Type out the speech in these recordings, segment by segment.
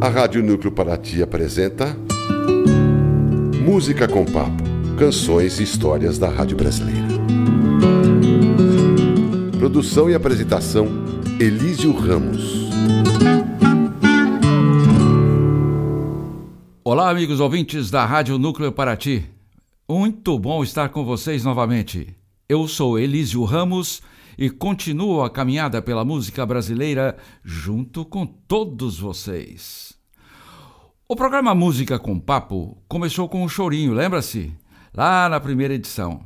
A Rádio Núcleo Paraty apresenta Música com Papo, canções e histórias da Rádio Brasileira. Produção e apresentação Elísio Ramos. Olá, amigos ouvintes da Rádio Núcleo Paraty. Muito bom estar com vocês novamente. Eu sou Elísio Ramos e continuo a caminhada pela música brasileira junto com todos vocês. O programa Música com Papo começou com um chorinho, lembra-se? Lá na primeira edição.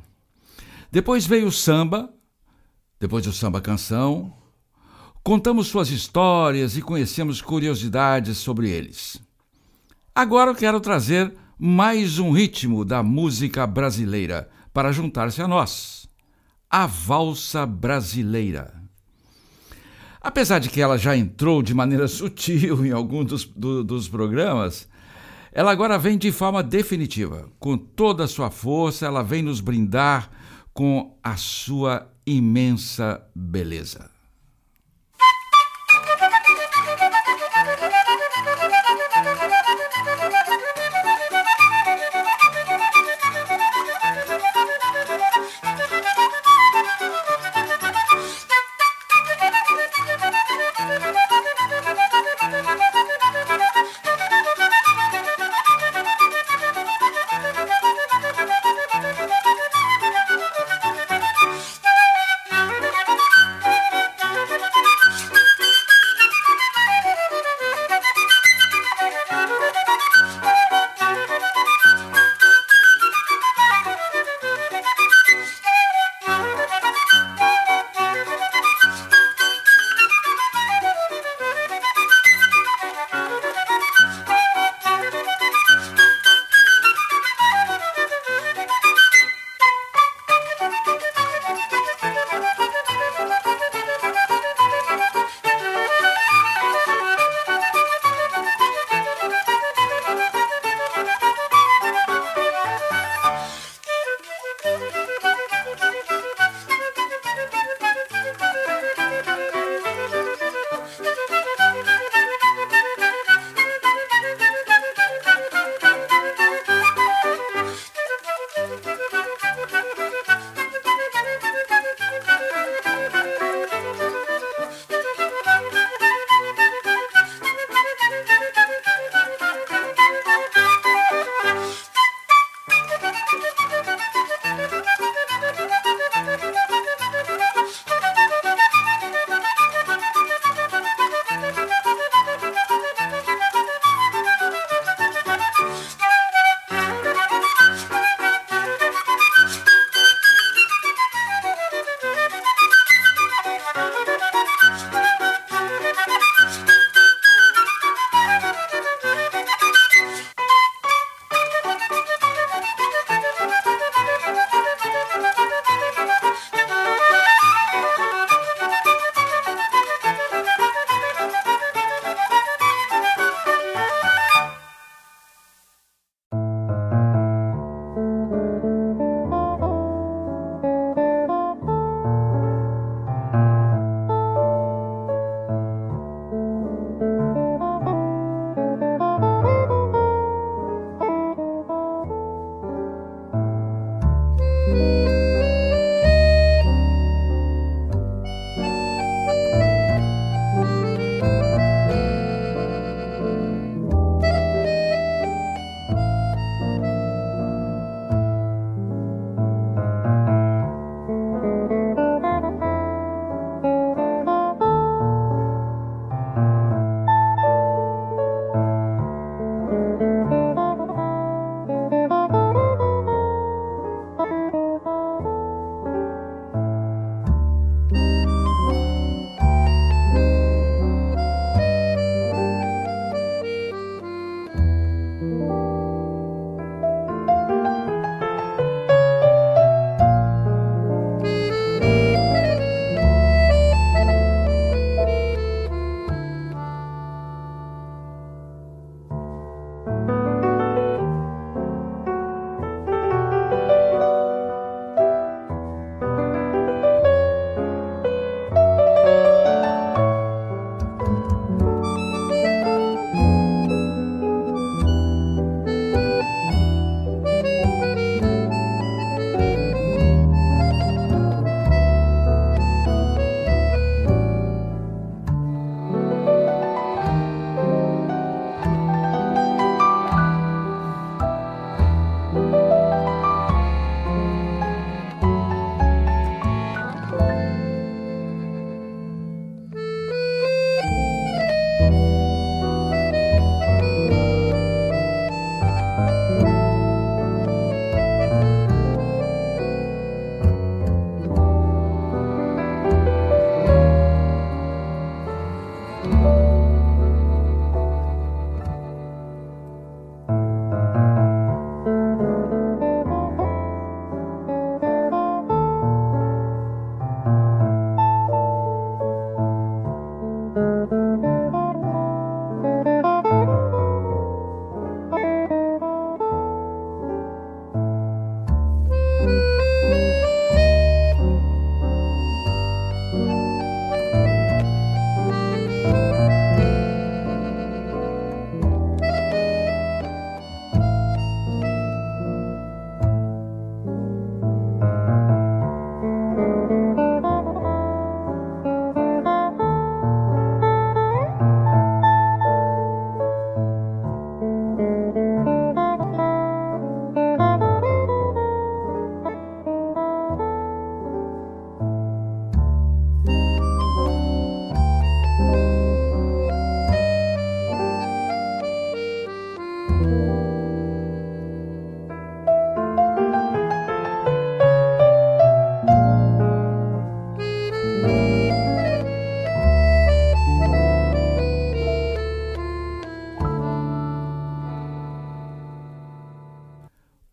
Depois veio o samba, depois o samba canção. Contamos suas histórias e conhecemos curiosidades sobre eles. Agora eu quero trazer mais um ritmo da música brasileira para juntar-se a nós. A valsa brasileira. Apesar de que ela já entrou de maneira sutil em alguns dos, do, dos programas, ela agora vem de forma definitiva. Com toda a sua força, ela vem nos brindar com a sua imensa beleza.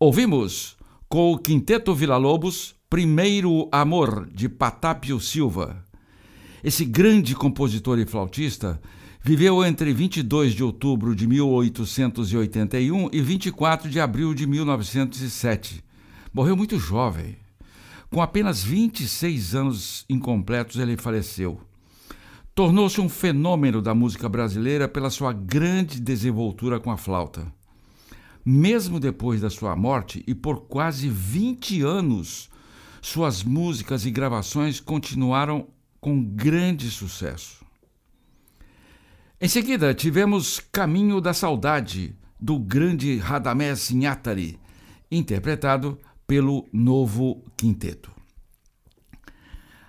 Ouvimos com o Quinteto Vila Lobos, Primeiro Amor, de Patápio Silva. Esse grande compositor e flautista viveu entre 22 de outubro de 1881 e 24 de abril de 1907. Morreu muito jovem. Com apenas 26 anos incompletos, ele faleceu. Tornou-se um fenômeno da música brasileira pela sua grande desenvoltura com a flauta. Mesmo depois da sua morte e por quase 20 anos, suas músicas e gravações continuaram com grande sucesso. Em seguida, tivemos Caminho da Saudade, do grande Radamés Inhatari, interpretado pelo Novo Quinteto.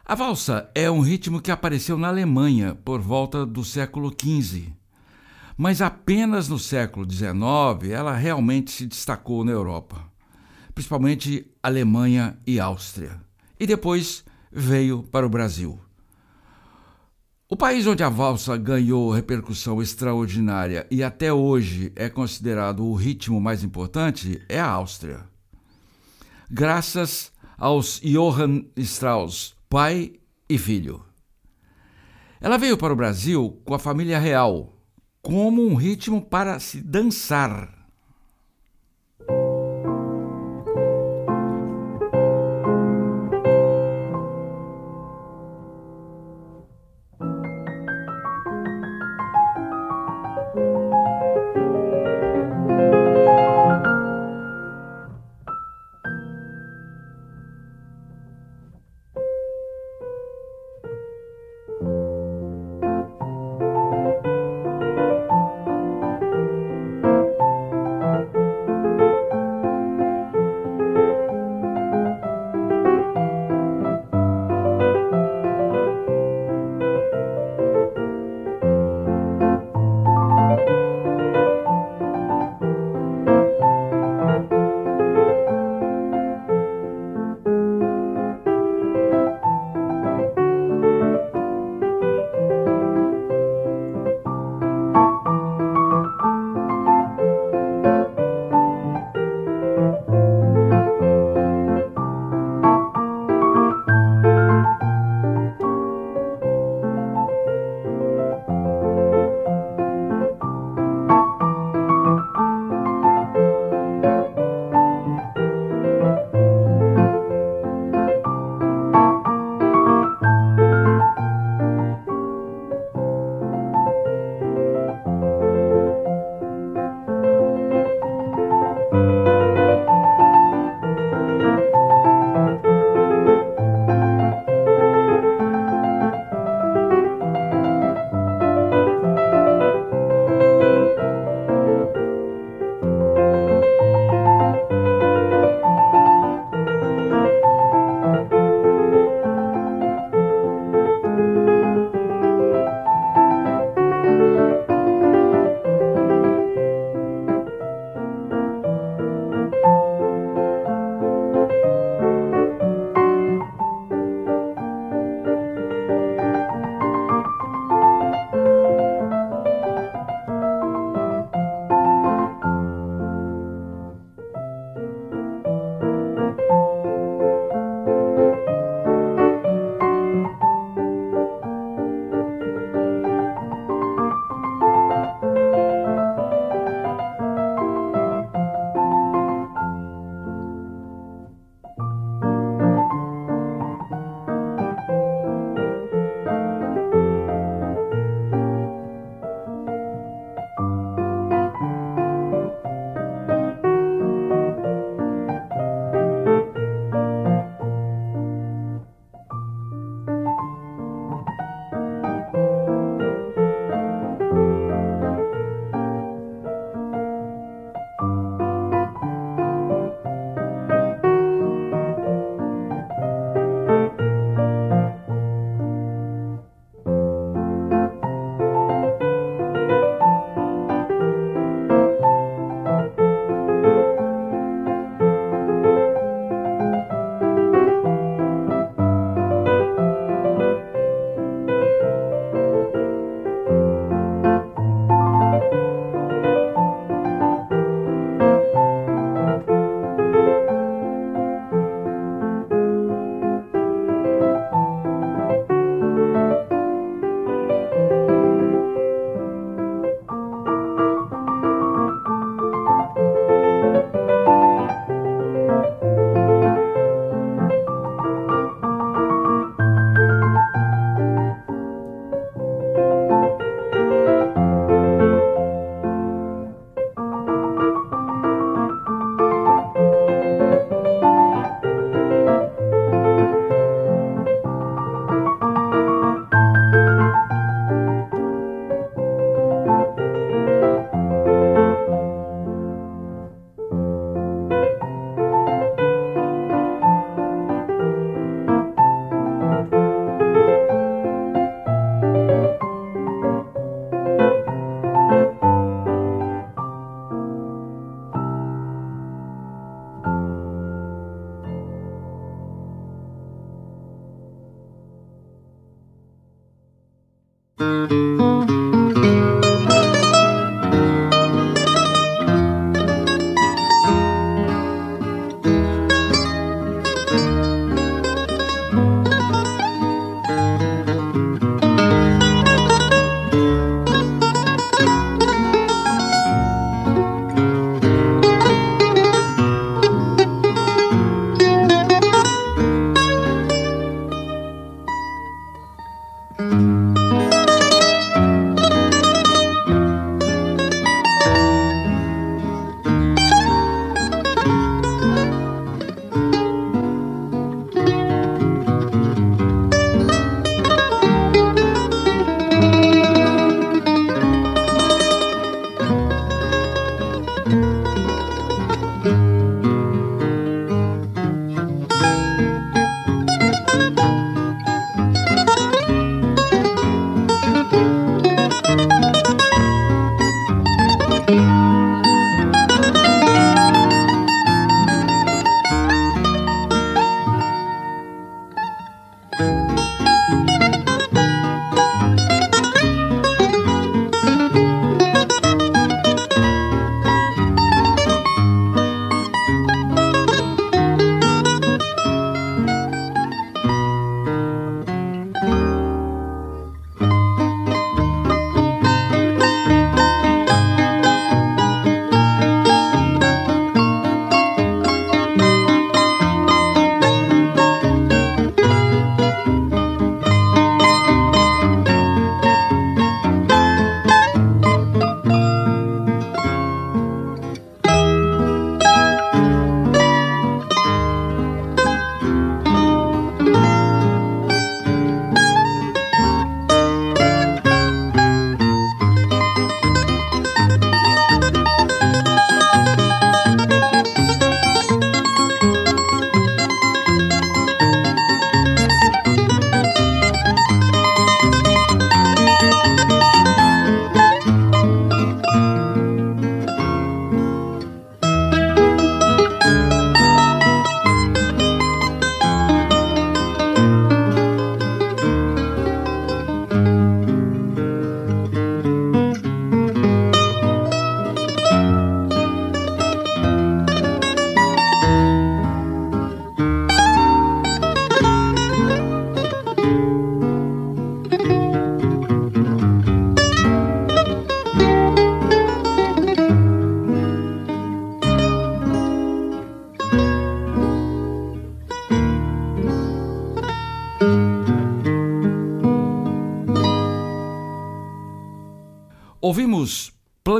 A valsa é um ritmo que apareceu na Alemanha por volta do século XV mas apenas no século XIX ela realmente se destacou na Europa, principalmente Alemanha e Áustria, e depois veio para o Brasil. O país onde a valsa ganhou repercussão extraordinária e até hoje é considerado o ritmo mais importante é a Áustria. Graças aos Johann Strauss, pai e filho. Ela veio para o Brasil com a família real, como um ritmo para se dançar.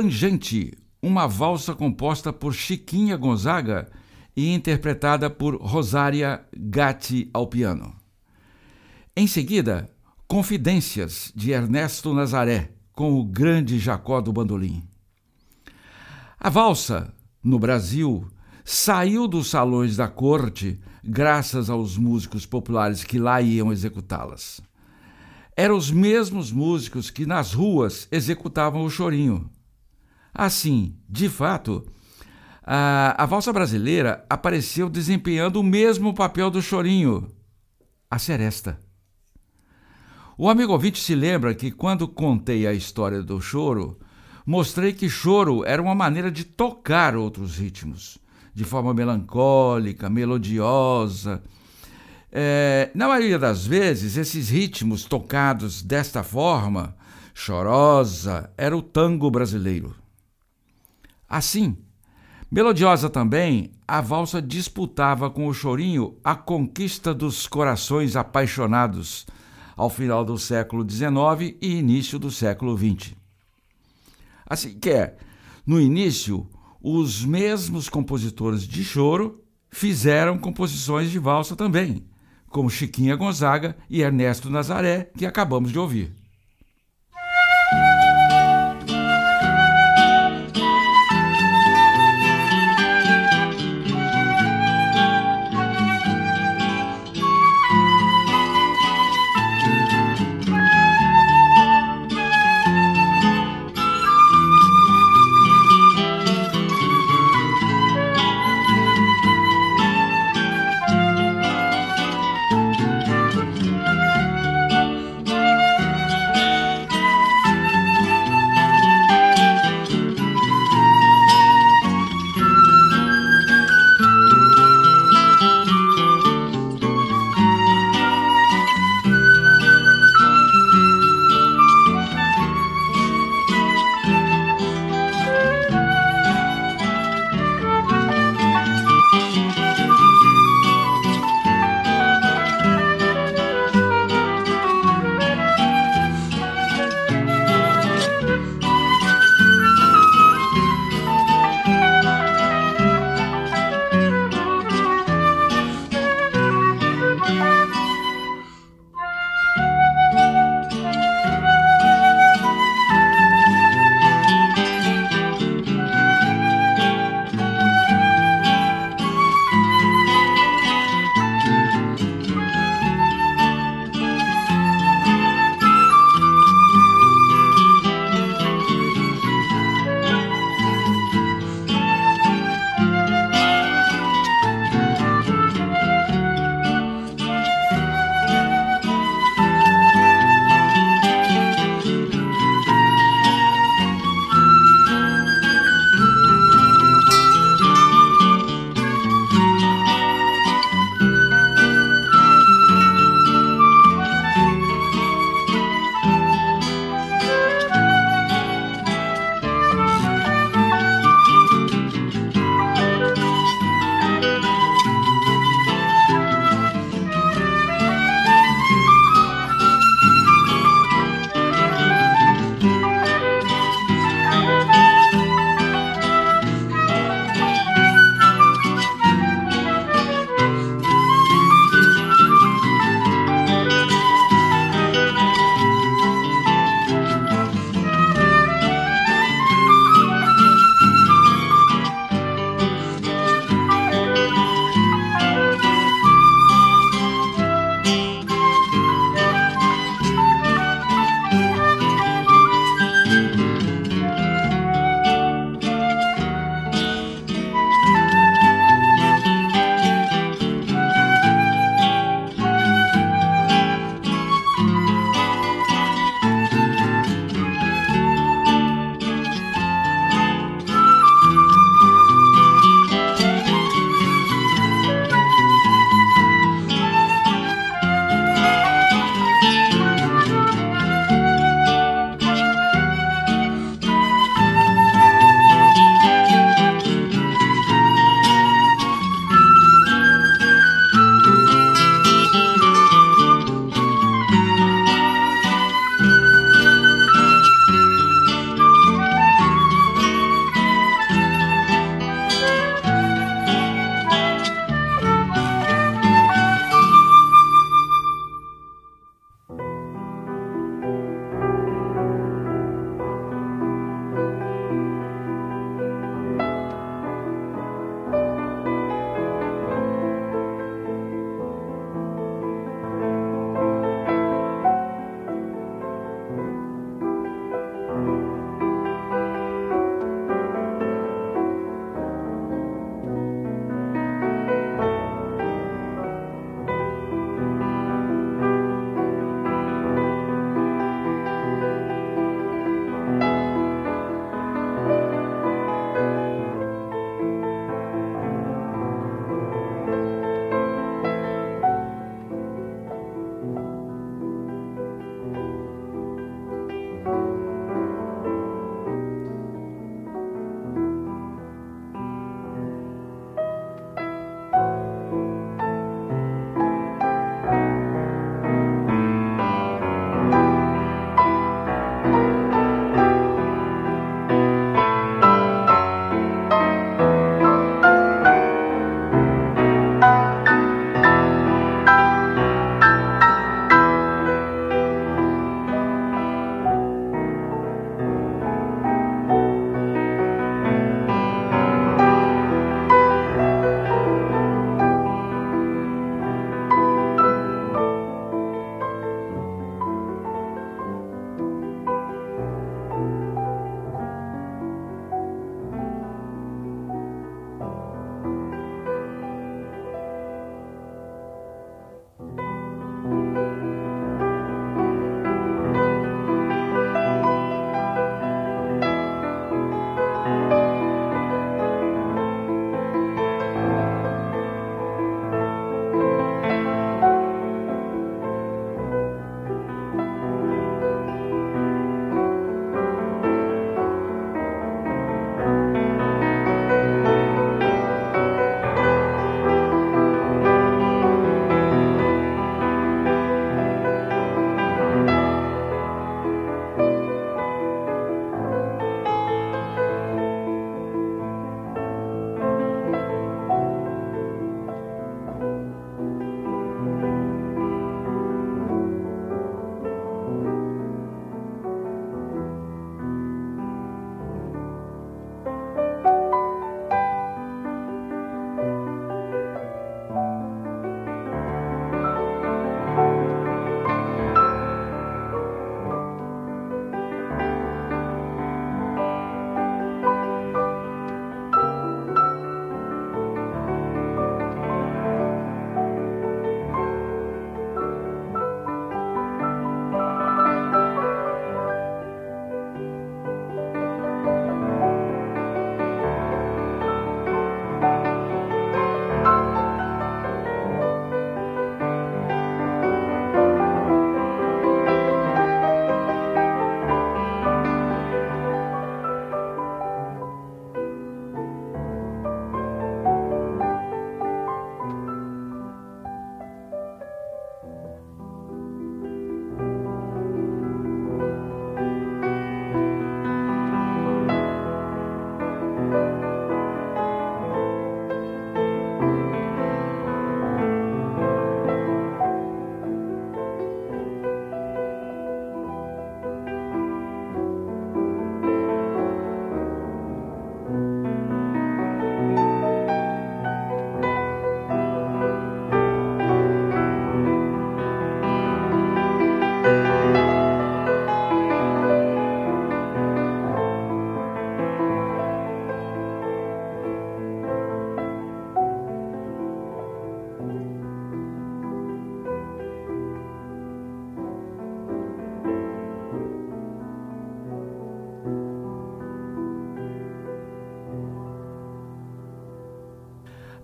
Plangente, uma valsa composta por Chiquinha Gonzaga e interpretada por Rosária Gatti ao piano. Em seguida, Confidências de Ernesto Nazaré, com o grande Jacó do Bandolim. A valsa, no Brasil, saiu dos salões da corte graças aos músicos populares que lá iam executá-las eram os mesmos músicos que nas ruas executavam o chorinho. Assim, de fato, a, a valsa brasileira apareceu desempenhando o mesmo papel do chorinho, a seresta. O amigo ouvinte se lembra que quando contei a história do choro, mostrei que choro era uma maneira de tocar outros ritmos, de forma melancólica, melodiosa, é, na maioria das vezes, esses ritmos tocados desta forma, chorosa, era o tango brasileiro. Assim, melodiosa também, a valsa disputava com o chorinho a conquista dos corações apaixonados ao final do século XIX e início do século XX. Assim que é, no início, os mesmos compositores de choro fizeram composições de valsa também como Chiquinha Gonzaga e Ernesto Nazaré, que acabamos de ouvir.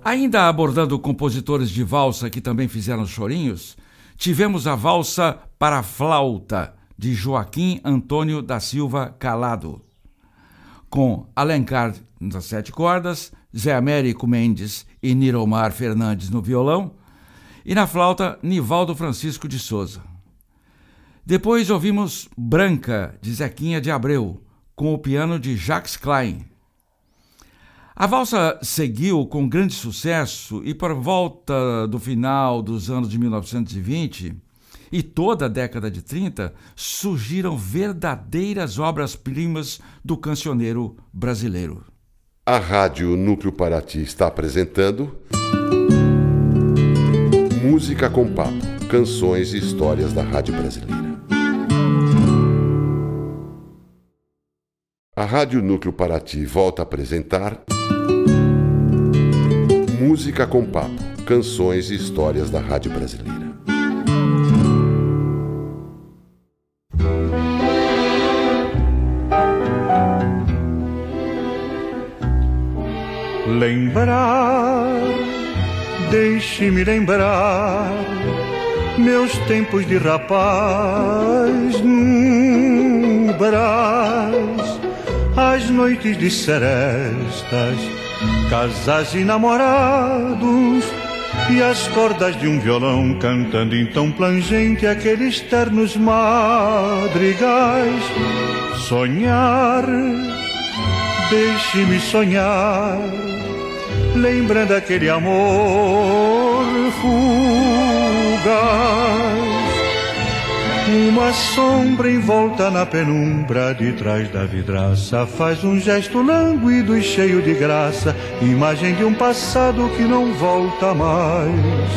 Ainda abordando compositores de valsa que também fizeram chorinhos, tivemos a valsa para flauta de Joaquim Antônio da Silva Calado, com Alencar nas sete cordas, Zé Américo Mendes e Niromar Fernandes no violão, e na flauta Nivaldo Francisco de Souza. Depois ouvimos Branca, de Zequinha de Abreu, com o piano de Jacques Klein. A valsa seguiu com grande sucesso e, por volta do final dos anos de 1920 e toda a década de 30, surgiram verdadeiras obras-primas do cancioneiro brasileiro. A Rádio Núcleo Paraty está apresentando. Música com Papo canções e histórias da Rádio Brasileira. A Rádio Núcleo Paraty volta a apresentar. Música com Papo canções e histórias da Rádio Brasileira. Lembrar, deixe-me lembrar meus tempos de rapaz no Brás, as noites de serestas, casas e namorados, e as cordas de um violão cantando tom plangente aqueles ternos madrigais. Sonhar, deixe-me sonhar, lembrando aquele amor fugaz. Uma sombra envolta na penumbra de trás da vidraça faz um gesto lânguido e cheio de graça, imagem de um passado que não volta mais.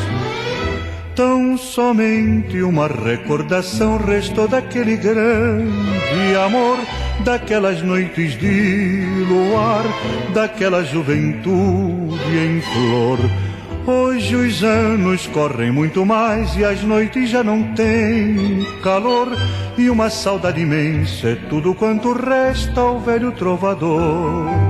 Tão somente uma recordação restou daquele grande amor, daquelas noites de luar, daquela juventude em flor Hoje os anos correm muito mais e as noites já não têm calor e uma saudade imensa é tudo quanto resta ao velho trovador.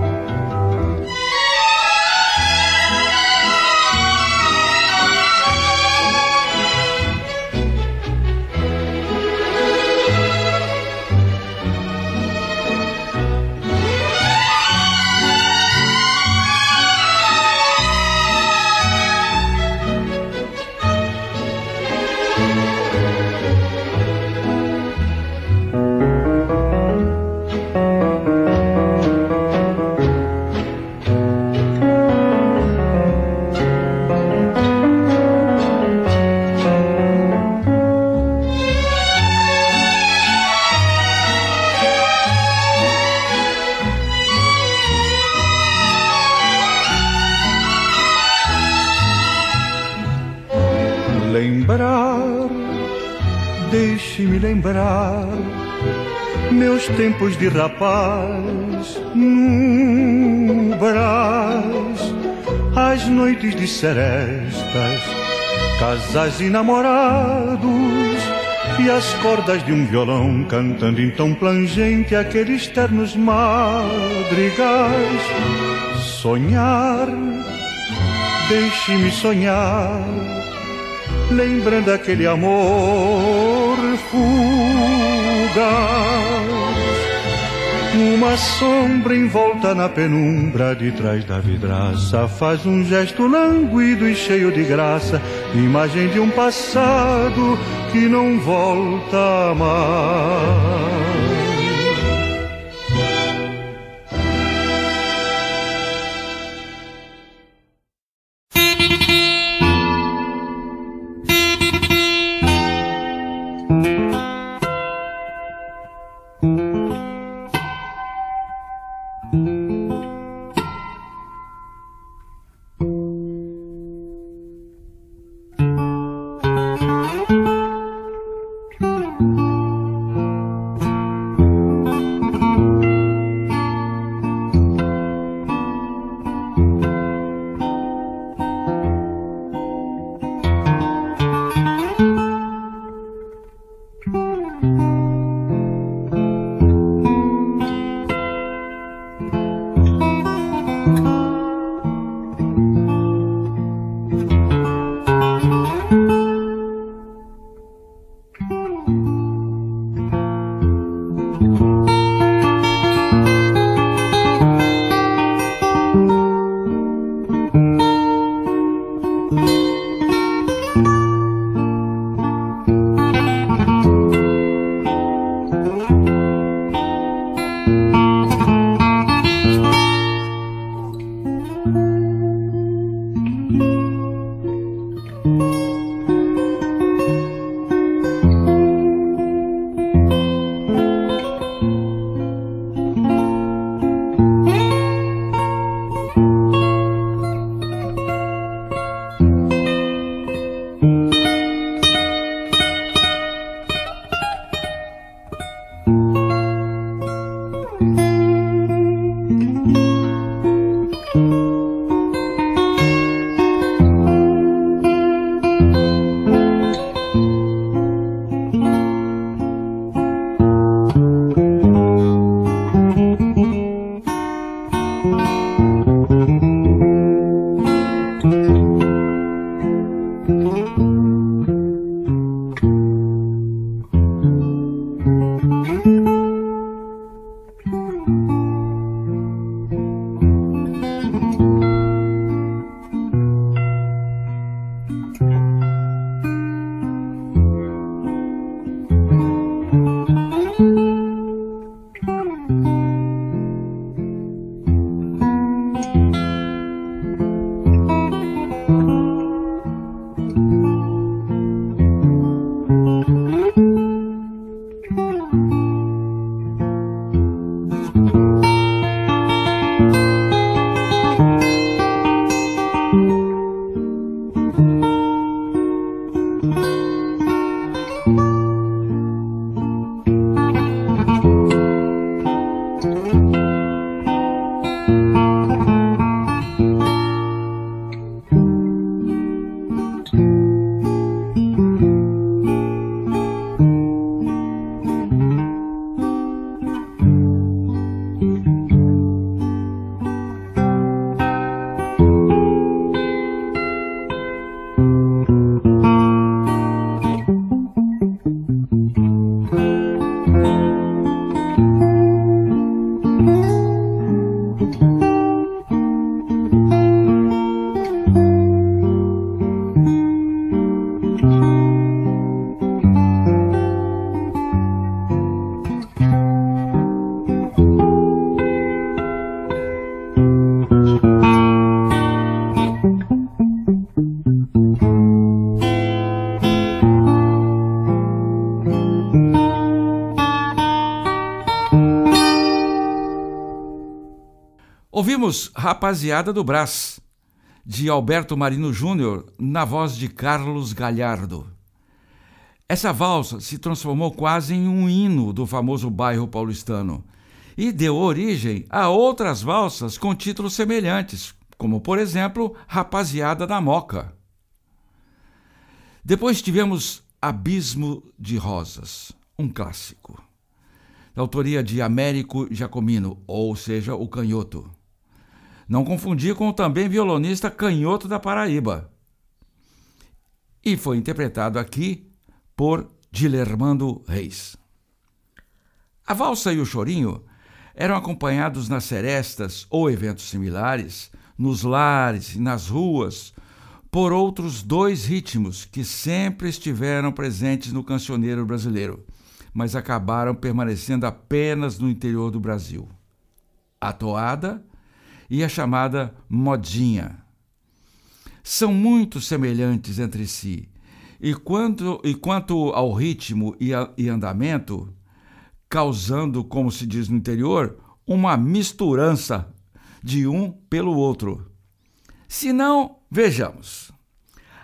De rapaz no Brás, as noites de serestas, casais e namorados, e as cordas de um violão cantando tom plangente aqueles ternos madrigais. Sonhar, deixe-me sonhar, lembrando aquele amor fugaz uma sombra envolta na penumbra de trás da vidraça faz um gesto languido e cheio de graça, imagem de um passado que não volta mais. Rapaziada do Brás, de Alberto Marino Júnior, na voz de Carlos Galhardo. Essa valsa se transformou quase em um hino do famoso bairro paulistano e deu origem a outras valsas com títulos semelhantes, como por exemplo Rapaziada da Moca. Depois tivemos Abismo de Rosas, um clássico, da autoria de Américo Giacomino, ou seja, o Canhoto. Não confundir com o também violonista Canhoto da Paraíba. E foi interpretado aqui por Dilermando Reis. A valsa e o chorinho eram acompanhados nas serestas ou eventos similares, nos lares e nas ruas, por outros dois ritmos que sempre estiveram presentes no cancioneiro brasileiro, mas acabaram permanecendo apenas no interior do Brasil: a toada e a chamada modinha. São muito semelhantes entre si, e quanto, e quanto ao ritmo e, a, e andamento, causando, como se diz no interior, uma misturança de um pelo outro. Se não, vejamos.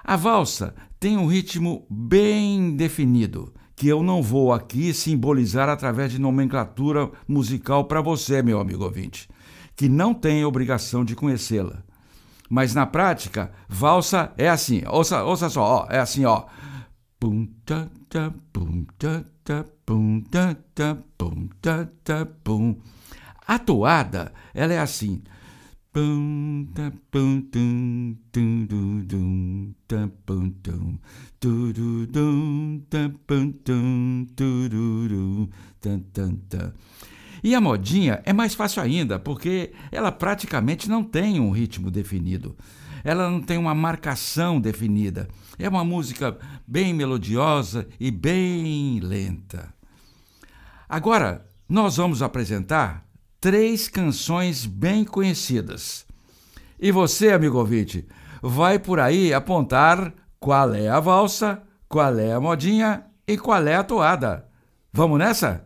A valsa tem um ritmo bem definido, que eu não vou aqui simbolizar através de nomenclatura musical para você, meu amigo ouvinte, que não tem obrigação de conhecê-la. Mas na prática, valsa é assim, ouça, só, é assim, ó. A toada, ela é assim. E a modinha é mais fácil ainda, porque ela praticamente não tem um ritmo definido. Ela não tem uma marcação definida. É uma música bem melodiosa e bem lenta. Agora, nós vamos apresentar três canções bem conhecidas. E você, amigo ouvinte, vai por aí apontar qual é a valsa, qual é a modinha e qual é a toada. Vamos nessa?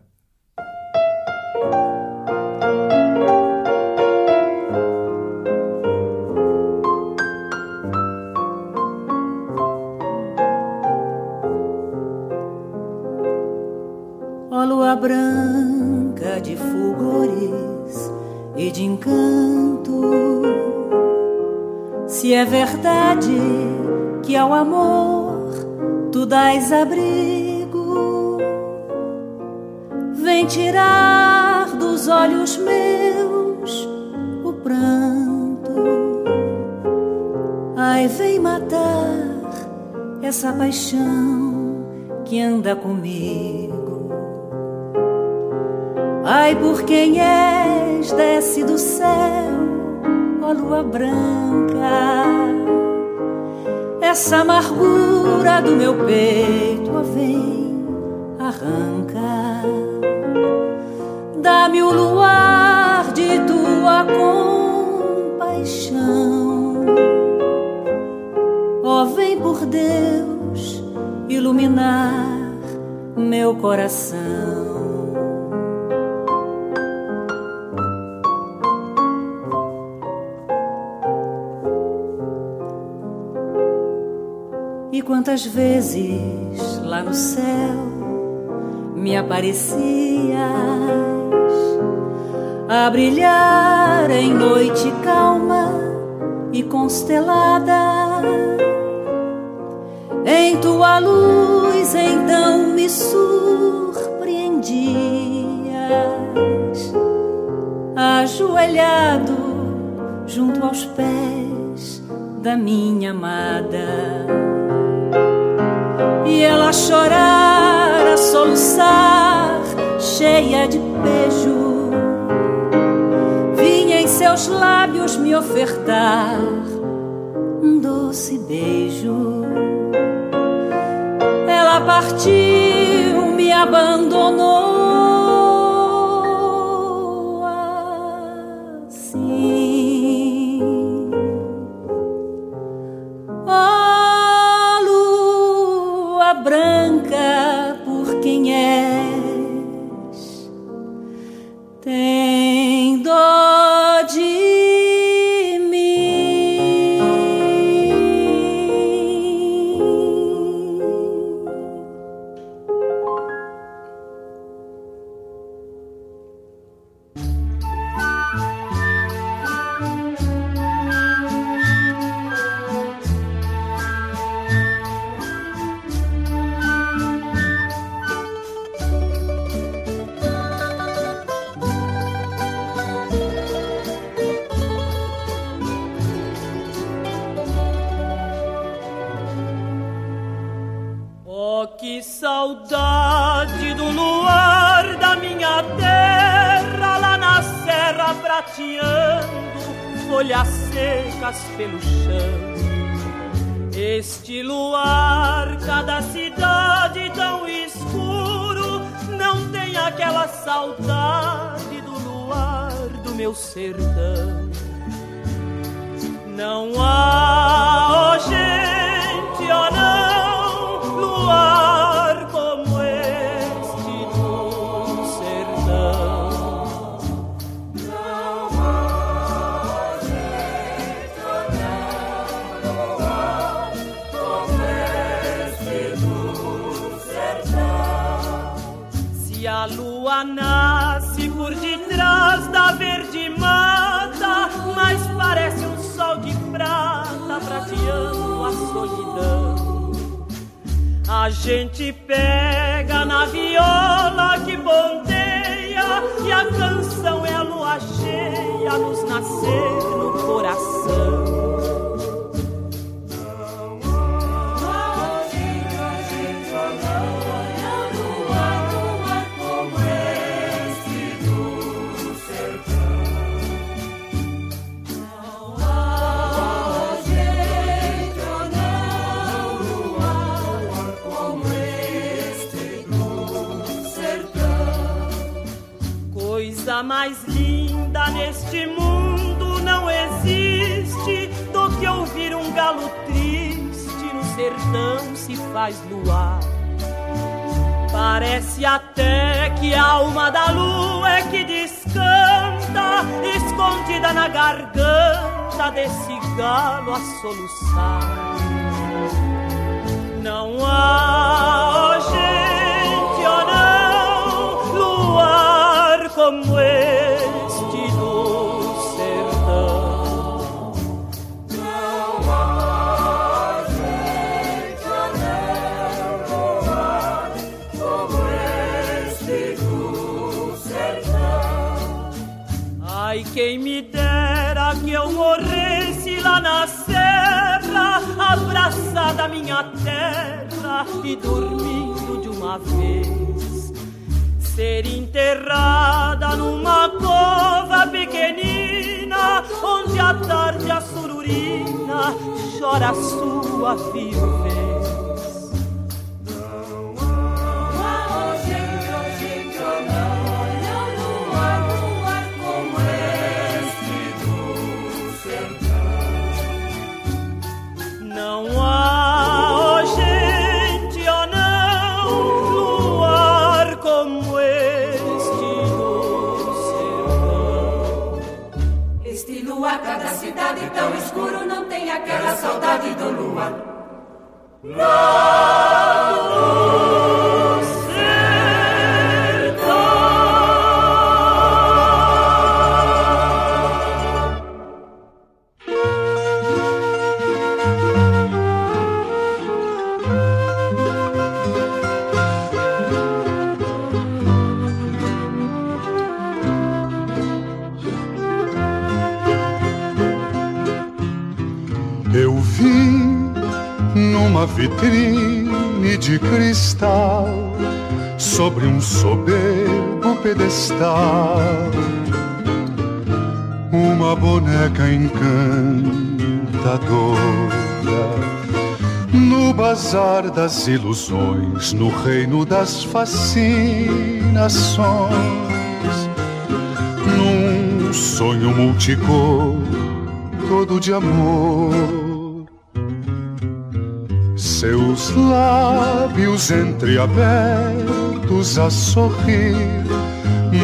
É verdade que ao amor tu dás abrigo, vem tirar dos olhos meus o pranto, ai vem matar essa paixão que anda comigo. Ai, por quem és, desce do céu, ó lua branca. Essa amargura do meu peito, ó, vem, arranca. Dá-me o luar de tua compaixão. Ó, vem por Deus iluminar meu coração. Quantas vezes lá no céu me aparecias a brilhar em noite calma e constelada. Em tua luz então me surpreendias, ajoelhado junto aos pés da minha amada e ela chorar, a soluçar, cheia de beijo, vinha em seus lábios me ofertar um doce beijo. Ela partiu, me abandonou. A gente pega na viola que ponteia e a canção é a lua cheia nos nascer no coração. Neste mundo não existe do que ouvir um galo triste no sertão se faz luar. Parece até que a alma da lua é que descanta, escondida na garganta desse galo a soluçar. Não há, à minha terra e dormindo de uma vez. Ser enterrada numa cova pequenina, onde à tarde a sururina chora a sua viuvez. Este luar, cada cidade tão escuro, não tem aquela saudade do luar. Eu numa vitrine de cristal sobre um soberbo pedestal uma boneca encantadora no bazar das ilusões, no reino das fascinações, num sonho multicor todo de amor. Seus lábios entreabertos a sorrir,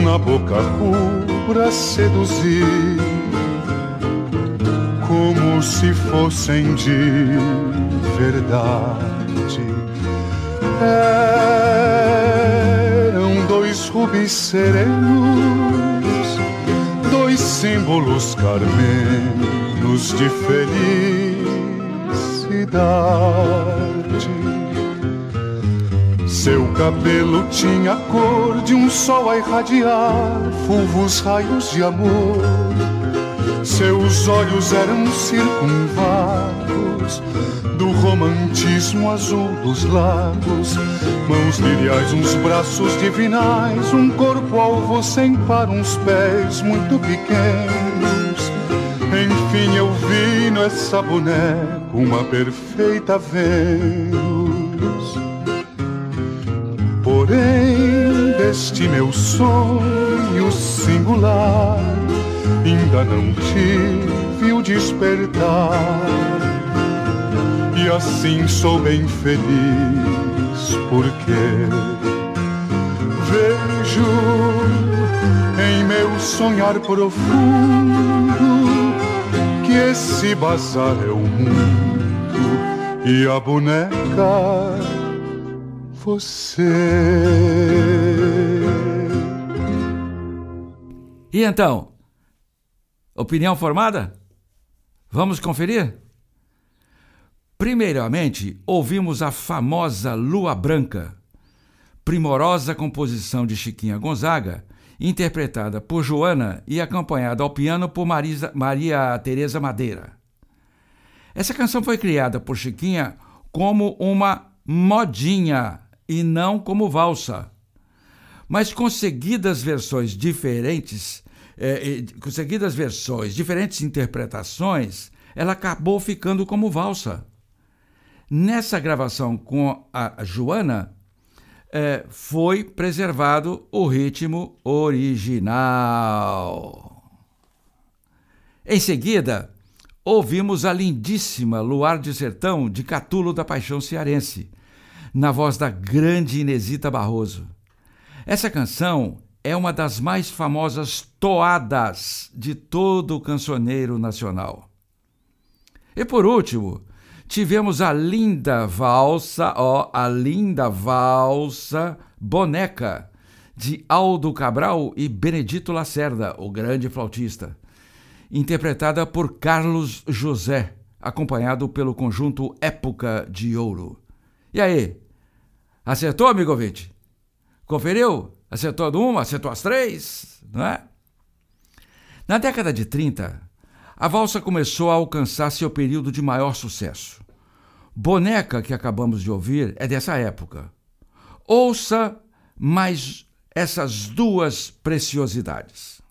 na boca rubra a seduzir, como se fossem de verdade. Eram dois rubis serenos, dois símbolos carmenos de Seu cabelo tinha a cor de um sol a irradiar fulvos raios de amor. Seus olhos eram circunvalos do romantismo azul dos lagos. Mãos liriais, uns braços divinais, um corpo alvo sem par, uns pés muito pequenos. Enfim, eu vi nessa boneca uma perfeita Vênus. Porém, deste meu sonho singular, ainda não tive o despertar e assim sou bem feliz, porque vejo em meu sonhar profundo que esse bazar é o mundo e a boneca você. E então? Opinião formada? Vamos conferir? Primeiramente, ouvimos a famosa Lua Branca, primorosa composição de Chiquinha Gonzaga, interpretada por Joana e acompanhada ao piano por Marisa, Maria Teresa Madeira. Essa canção foi criada por Chiquinha como uma modinha e não como valsa. Mas com seguidas versões diferentes, é, com seguidas versões, diferentes interpretações, ela acabou ficando como valsa. Nessa gravação com a Joana, é, foi preservado o ritmo original. Em seguida, ouvimos a lindíssima Luar de Sertão de Catulo da Paixão Cearense, na voz da grande Inesita Barroso. Essa canção é uma das mais famosas toadas de todo o cancioneiro nacional. E por último, tivemos a linda valsa, ó, a linda valsa Boneca, de Aldo Cabral e Benedito Lacerda, o grande flautista, interpretada por Carlos José, acompanhado pelo conjunto Época de Ouro. E aí? Acertou, amigo ouvinte? Conferiu? Acertou uma, acertou as três, não é? Na década de 30, a valsa começou a alcançar seu período de maior sucesso. Boneca, que acabamos de ouvir, é dessa época. Ouça mais essas duas preciosidades.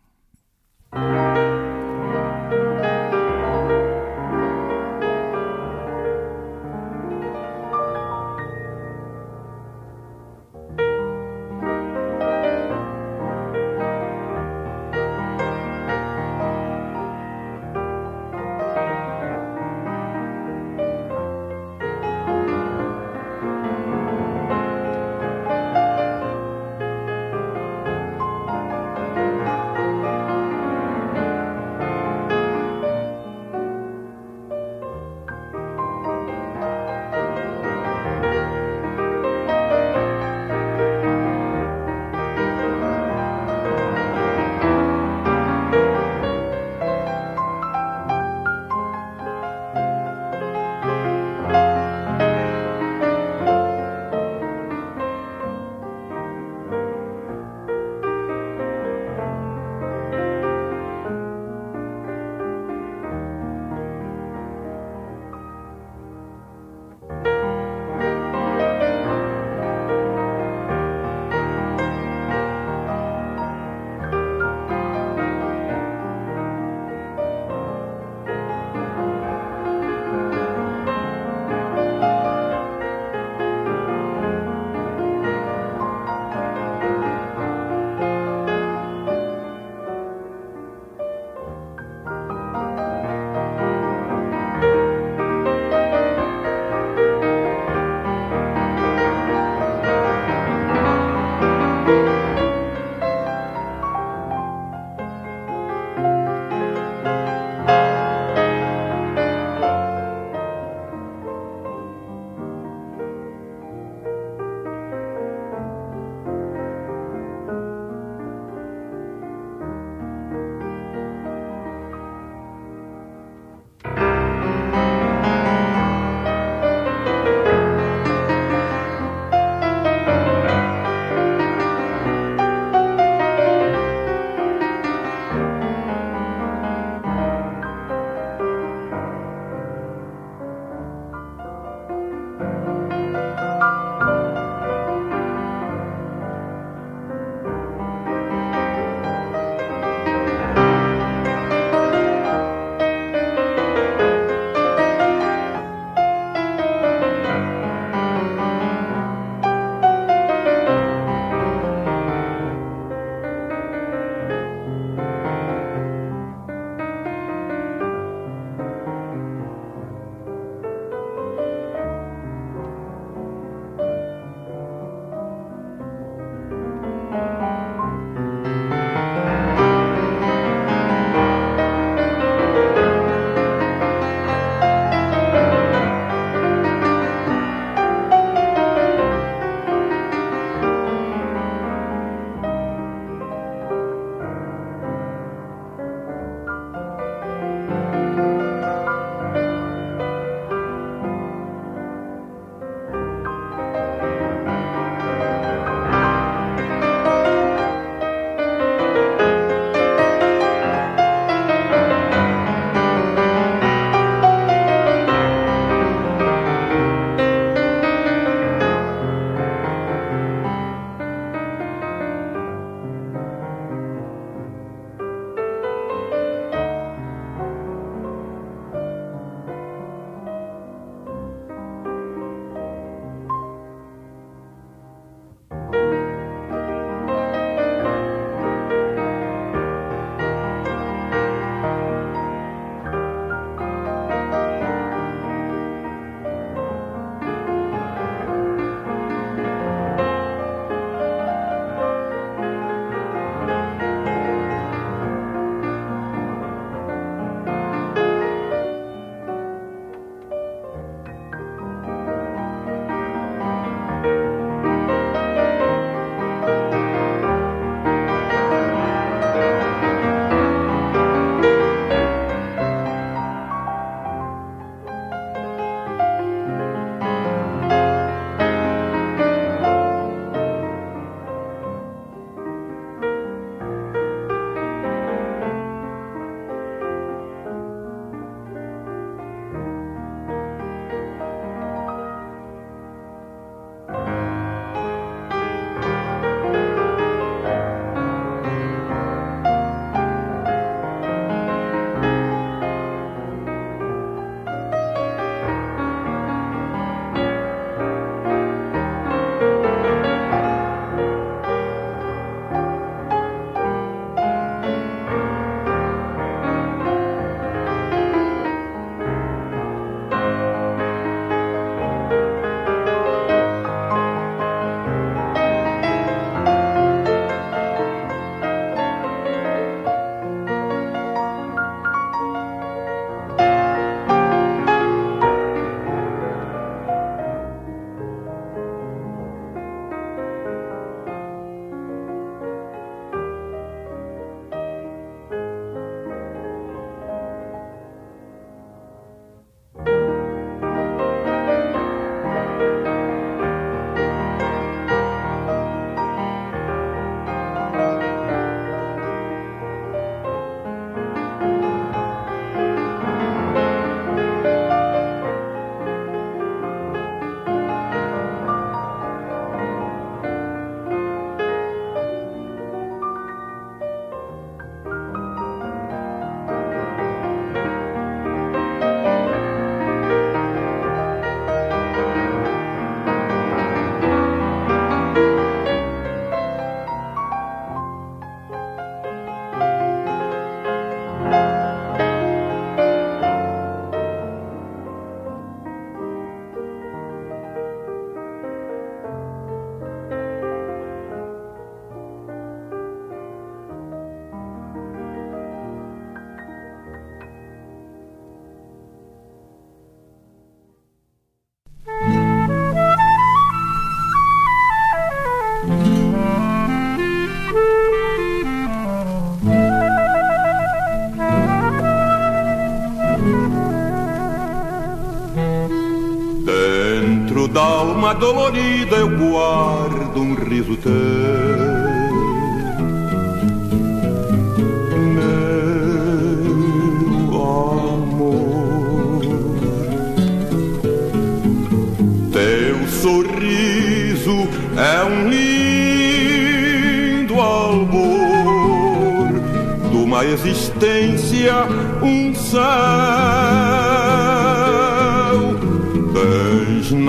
Dolorida eu guardo um riso teu. Meu amor, teu sorriso é um lindo albor de uma existência, um céu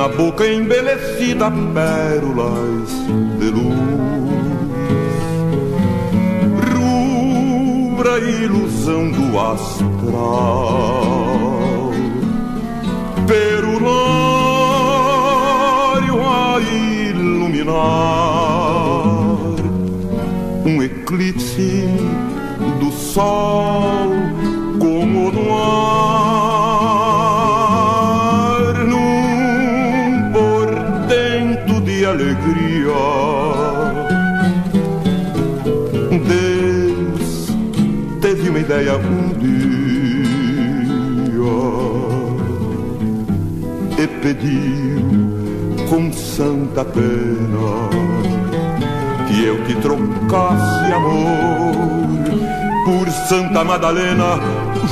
na boca embellecida pérolas de luz. Rubra ilusão do astral, perulário a iluminar um eclipse do sol como no ar ideia um dia e pediu com santa pena que eu te trocasse amor por Santa Madalena.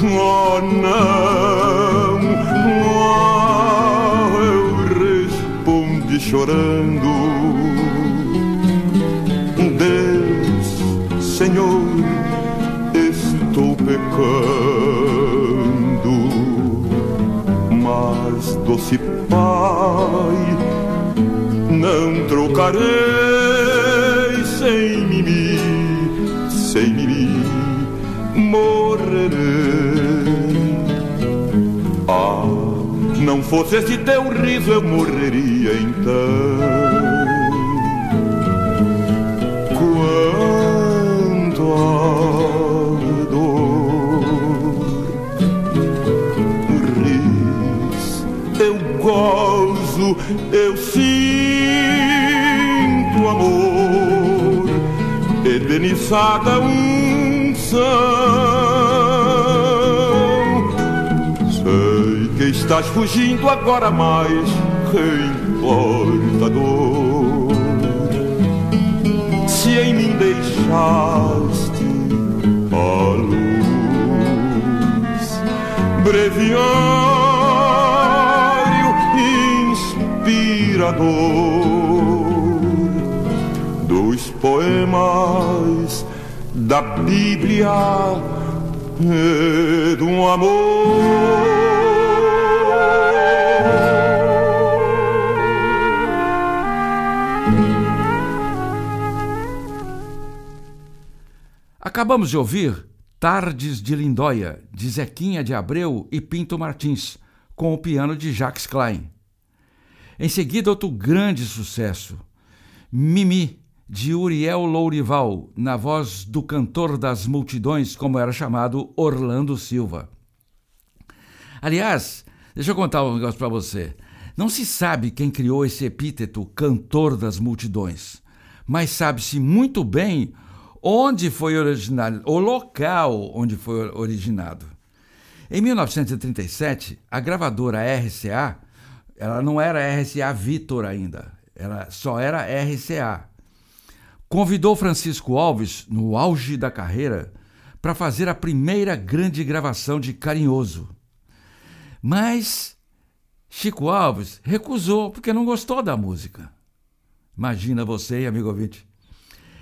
Oh, não, oh, eu respondi chorando. Mas doce Pai, não trocarei sem mim, sem mim morrerei. Ah, não fosse esse teu riso, eu morreria então. Gozo, eu sinto amor, edenizada unção. Sei que estás fugindo agora, mas que importa dor? Se em mim deixaste a luz, breviário inspirador dos poemas da Bíblia e do amor. Acabamos de ouvir Tardes de Lindóia, de Zequinha de Abreu e Pinto Martins, com o piano de Jacques Klein. Em seguida, outro grande sucesso, Mimi, de Uriel Lourival, na voz do cantor das multidões, como era chamado Orlando Silva. Aliás, deixa eu contar um negócio para você. Não se sabe quem criou esse epíteto cantor das multidões, mas sabe-se muito bem onde foi originado, o local onde foi originado. Em 1937, a gravadora RCA, ela não era RCA Victor ainda, ela só era RCA. Convidou Francisco Alves, no auge da carreira, para fazer a primeira grande gravação de Carinhoso. Mas Chico Alves recusou porque não gostou da música. Imagina você, amigo ouvinte.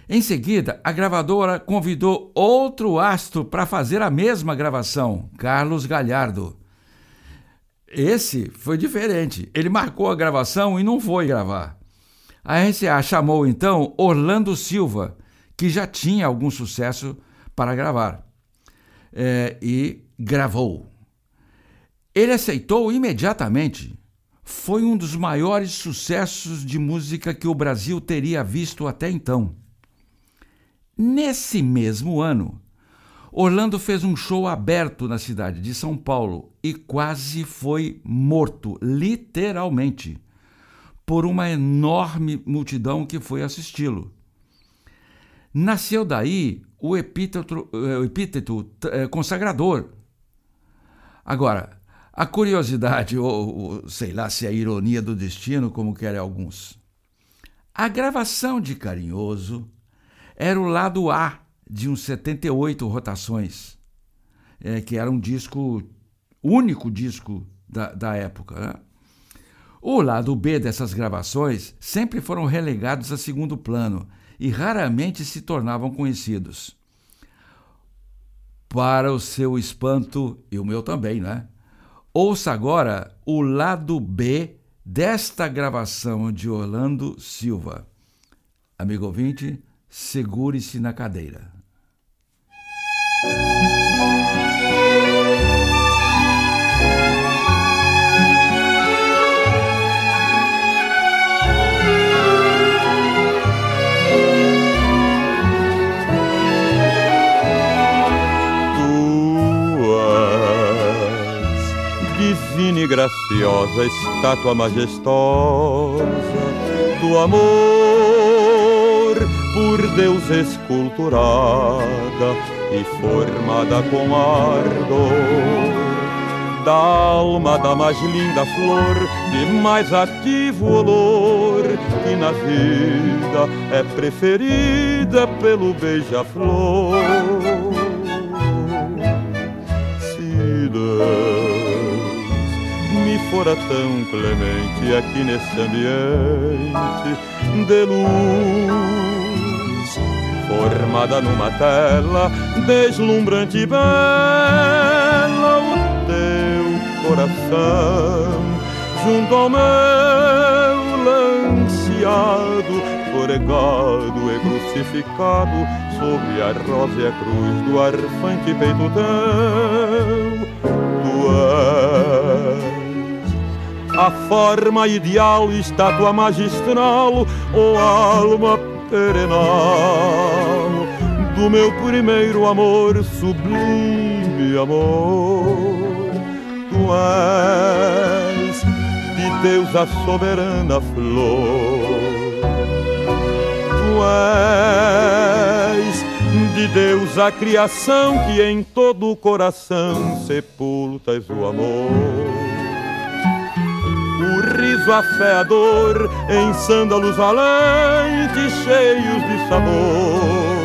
Em seguida, a gravadora convidou outro astro para fazer a mesma gravação, Carlos Galhardo. Esse foi diferente. Ele marcou a gravação e não foi gravar. A RCA chamou então Orlando Silva, que já tinha algum sucesso para gravar, é, e gravou. Ele aceitou imediatamente. Foi um dos maiores sucessos de música que o Brasil teria visto até então. Nesse mesmo ano, Orlando fez um show aberto na cidade de São Paulo e quase foi morto, literalmente, por uma enorme multidão que foi assisti-lo. Nasceu daí o epíteto, o epíteto eh, consagrador. Agora, A curiosidade, ou, ou sei lá se é a ironia do destino, como querem alguns. A gravação de Carinhoso era o lado A de uns 78 rotações, é, que era um disco, único disco da, da época. Né? O lado B dessas gravações sempre foram relegados a segundo plano e raramente se tornavam conhecidos. Para o seu espanto, e o meu também, né? Ouça agora o lado B desta gravação de Orlando Silva. Amigo ouvinte, segure-se na cadeira. Divina e graciosa estátua majestosa do amor Deus esculturada e formada com ardor da alma da mais linda flor, de mais ativo olor, que na vida é preferida pelo beija-flor. Se Deus me fora tão clemente aqui nesse ambiente de luz, formada numa tela deslumbrante e bela, o teu coração junto ao meu lanceado, pregado e crucificado sobre a rosa e a cruz do arfante peito teu. Tu és a forma ideal, estátua magistral, ou alma perenal do meu primeiro amor, sublime amor. Tu és de Deus a soberana flor. Tu és de Deus a criação que em todo o coração sepultas o amor. O riso, a fé, a dor, em sândalos valentes cheios de sabor.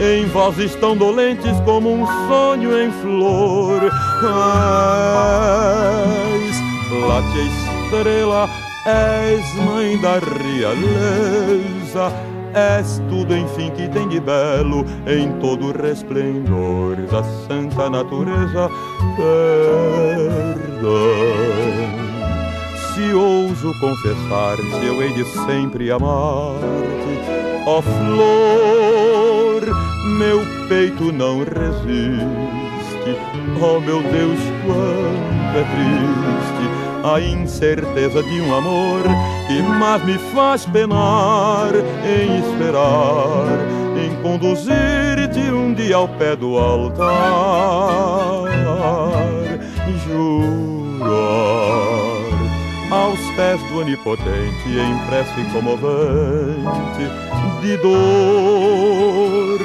Em vozes tão dolentes como um sonho em flor. És, late estrela, és mãe da realeza. És tudo, enfim, que tem de belo em todo o resplendor da santa natureza. Perdão se ouso confessar-te, eu hei de sempre amar-te. Ó flor, meu peito não resiste. Ó meu Deus, quanto é triste a incerteza de um amor que mais me faz penar em esperar, em conduzir-te um dia ao pé do altar. Jurar aos pés do Onipotente em prece comovente de dor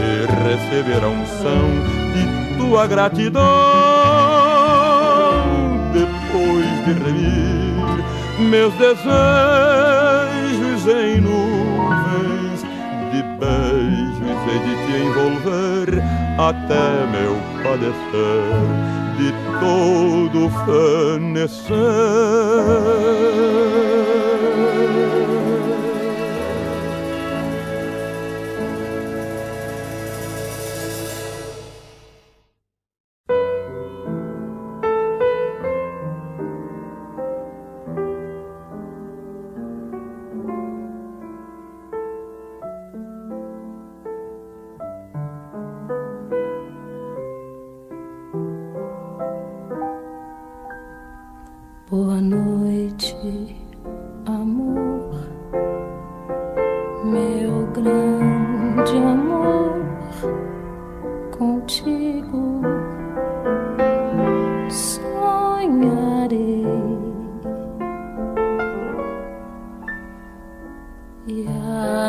e receber a unção de tua gratidão. Depois de remir meus desejos em nuvens de beijos e de te envolver até meu padecer de todo fenecer.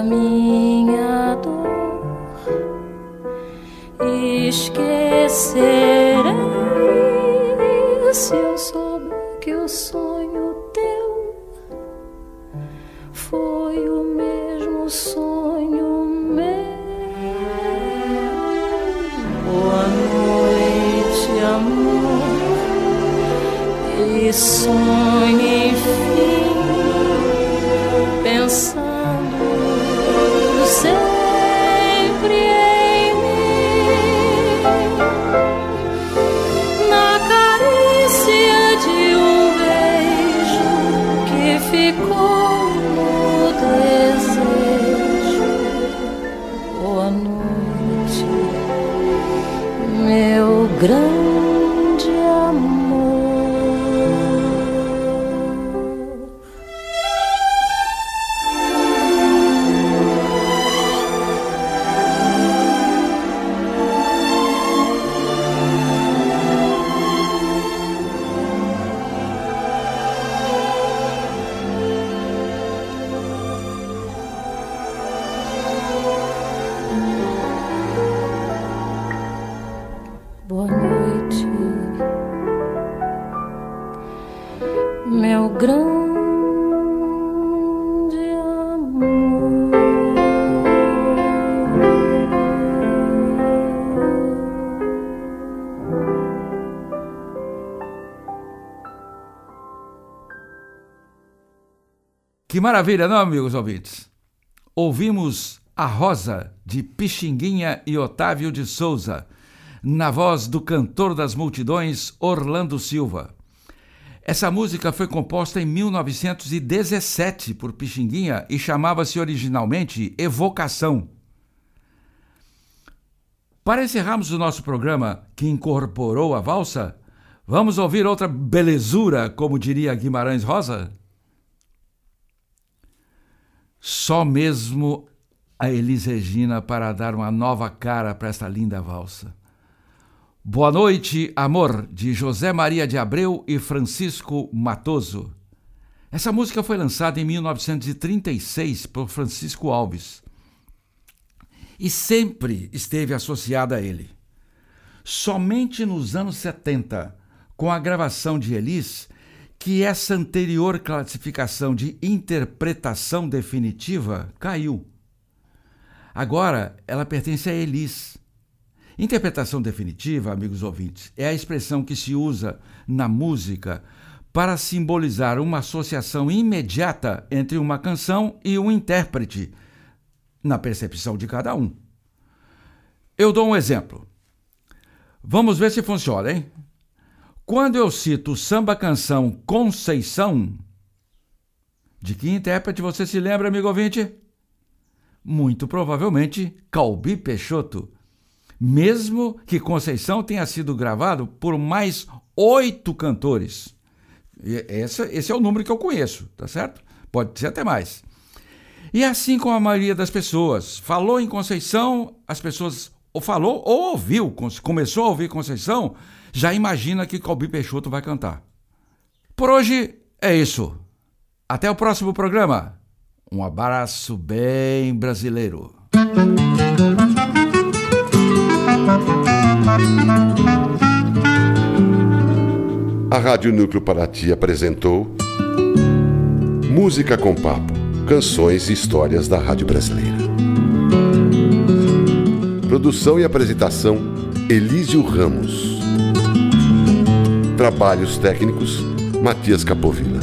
Minha dor esquecerei se eu souber que o sonho teu foi o mesmo sonho meu. Boa noite, amor, e sonhe enfim, pensando grande maravilha, não, amigos ouvintes? Ouvimos A Rosa, de Pixinguinha e Otávio de Souza, na voz do cantor das multidões Orlando Silva. Essa música foi composta em 1917 por Pixinguinha e chamava-se originalmente Evocação. Para encerrarmos o nosso programa que incorporou a valsa, vamos ouvir outra belezura, como diria Guimarães Rosa? Só mesmo a Elis Regina para dar uma nova cara para esta linda valsa. Boa noite, amor, de José Maria de Abreu e Francisco Matoso. Essa música foi lançada em 1936 por Francisco Alves e sempre esteve associada a ele. Somente nos anos 70, com a gravação de Elis, que essa anterior classificação de interpretação definitiva caiu. Agora ela pertence a Elis. Interpretação definitiva, amigos ouvintes, é a expressão que se usa na música para simbolizar uma associação imediata entre uma canção e um intérprete, na percepção de cada um. Eu dou um exemplo. Vamos ver se funciona, hein? Quando eu cito samba canção Conceição, de que intérprete você se lembra, amigo ouvinte? Muito provavelmente Calbi Peixoto. Mesmo que Conceição tenha sido gravado por mais oito cantores. Esse, esse é o número que eu conheço, tá certo? Pode ser até mais. E assim como a maioria das pessoas falou em Conceição, as pessoas ou falou ou ouviu, começou a ouvir Conceição, já imagina que Calbi Peixoto vai cantar. Por hoje é isso. Até o próximo programa. Um abraço bem brasileiro. A Rádio Núcleo Paraty apresentou Música com Papo, canções e histórias da Rádio Brasileira. Produção e apresentação Elísio Ramos. Trabalhos técnicos Matias Capovilla.